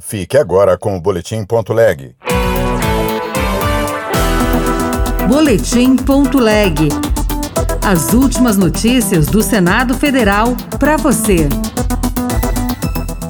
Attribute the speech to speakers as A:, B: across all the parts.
A: Fique agora com o Boletim.leg.
B: Boletim.leg. As últimas notícias do Senado Federal para você.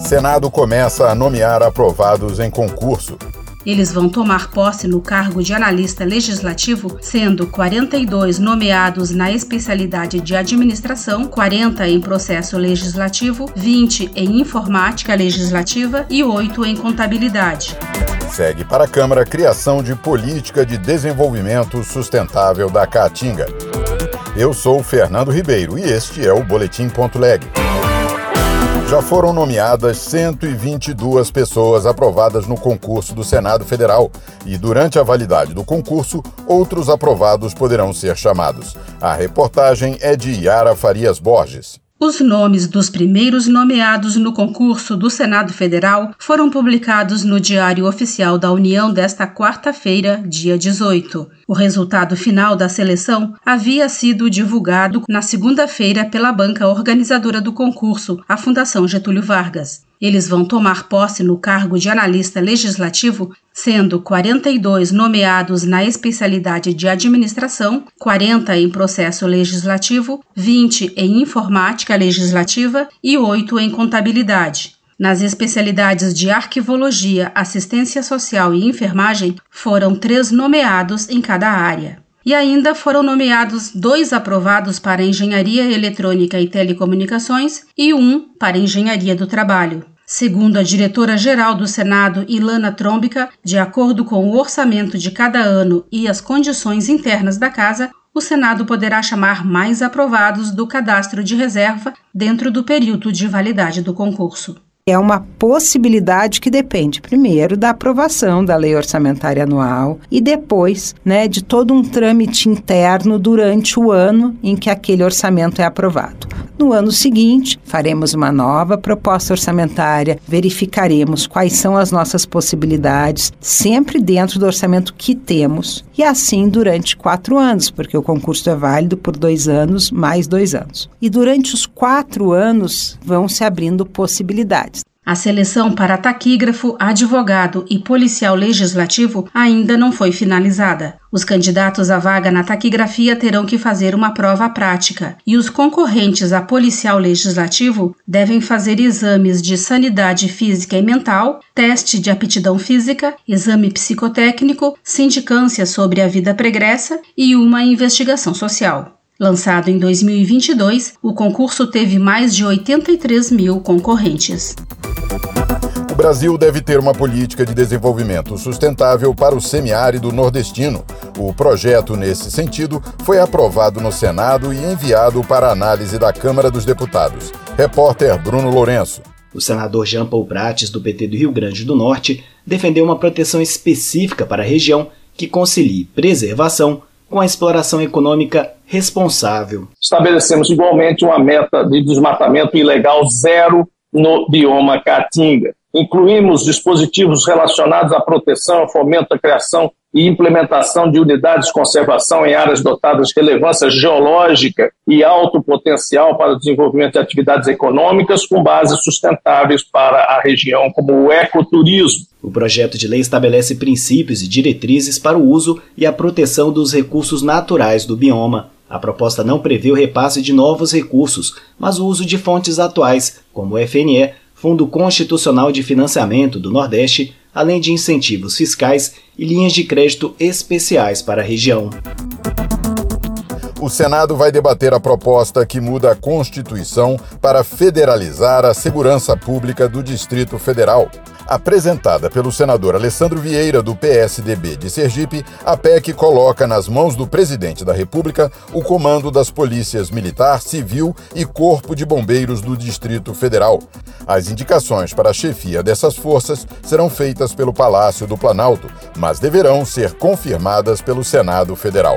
A: Senado começa a nomear aprovados em concurso.
C: Eles vão tomar posse no cargo de analista legislativo, sendo 42 nomeados na especialidade de administração, 40 em processo legislativo, 20 em informática legislativa e 8 em contabilidade.
A: Segue para a Câmara a criação de política de desenvolvimento sustentável da Caatinga. Eu sou Fernando Ribeiro e este é o Boletim.leg. Já foram nomeadas 122 pessoas aprovadas no concurso do Senado Federal e, durante a validade do concurso, outros aprovados poderão ser chamados. A reportagem é de Yara Farias Borges.
C: Os nomes dos primeiros nomeados no concurso do Senado Federal foram publicados no Diário Oficial da União desta quarta-feira, dia 18. O resultado final da seleção havia sido divulgado na segunda-feira pela banca organizadora do concurso, a Fundação Getúlio Vargas. Eles vão tomar posse no cargo de analista legislativo, sendo 42 nomeados na especialidade de administração, 40 em processo legislativo, 20 em informática legislativa e 8 em contabilidade. Nas especialidades de arquivologia, assistência social e enfermagem, foram três nomeados em cada área. E ainda foram nomeados dois aprovados para Engenharia Eletrônica e Telecomunicações e um para Engenharia do Trabalho. Segundo a diretora-geral do Senado, Ilana Trombica, de acordo com o orçamento de cada ano e as condições internas da Casa, o Senado poderá chamar mais aprovados do cadastro de reserva dentro do período de validade do concurso
D: é uma possibilidade que depende, primeiro, da aprovação da lei orçamentária anual e depois, né, de todo um trâmite interno durante o ano em que aquele orçamento é aprovado. No ano seguinte, faremos uma nova proposta orçamentária, verificaremos quais são as nossas possibilidades, sempre dentro do orçamento que temos, e assim durante quatro anos, porque o concurso é válido por dois anos mais dois anos. E durante os quatro anos vão se abrindo possibilidades.
C: A seleção para taquígrafo, advogado e policial legislativo ainda não foi finalizada. Os candidatos à vaga na taquigrafia terão que fazer uma prova prática e os concorrentes a policial legislativo devem fazer exames de sanidade física e mental, teste de aptidão física, exame psicotécnico, sindicância sobre a vida pregressa e uma investigação social. Lançado em 2022, o concurso teve mais de 83 mil concorrentes.
A: O Brasil deve ter uma política de desenvolvimento sustentável para o semiárido nordestino. O projeto, nesse sentido, foi aprovado no Senado e enviado para análise da Câmara dos Deputados. Repórter Bruno Lourenço.
E: O senador Jean Paul Prates, do PT do Rio Grande do Norte, defendeu uma proteção específica para a região que concilie preservação com a exploração econômica responsável.
F: Estabelecemos igualmente uma meta de desmatamento ilegal zero no bioma Caatinga. Incluímos dispositivos relacionados à proteção, fomento, à criação e implementação de unidades de conservação em áreas dotadas de relevância geológica e alto potencial para o desenvolvimento de atividades econômicas com bases sustentáveis para a região, como o ecoturismo.
E: O projeto de lei estabelece princípios e diretrizes para o uso e a proteção dos recursos naturais do bioma. A proposta não prevê o repasse de novos recursos, mas o uso de fontes atuais, como o FNE, Fundo Constitucional de Financiamento do Nordeste, além de incentivos fiscais e linhas de crédito especiais para a região.
A: O Senado vai debater a proposta que muda a Constituição para federalizar a segurança pública do Distrito Federal. Apresentada pelo senador Alessandro Vieira, do PSDB de Sergipe, a PEC coloca nas mãos do presidente da República o comando das polícias militar, civil e corpo de bombeiros do Distrito Federal. As indicações para a chefia dessas forças serão feitas pelo Palácio do Planalto, mas deverão ser confirmadas pelo Senado Federal.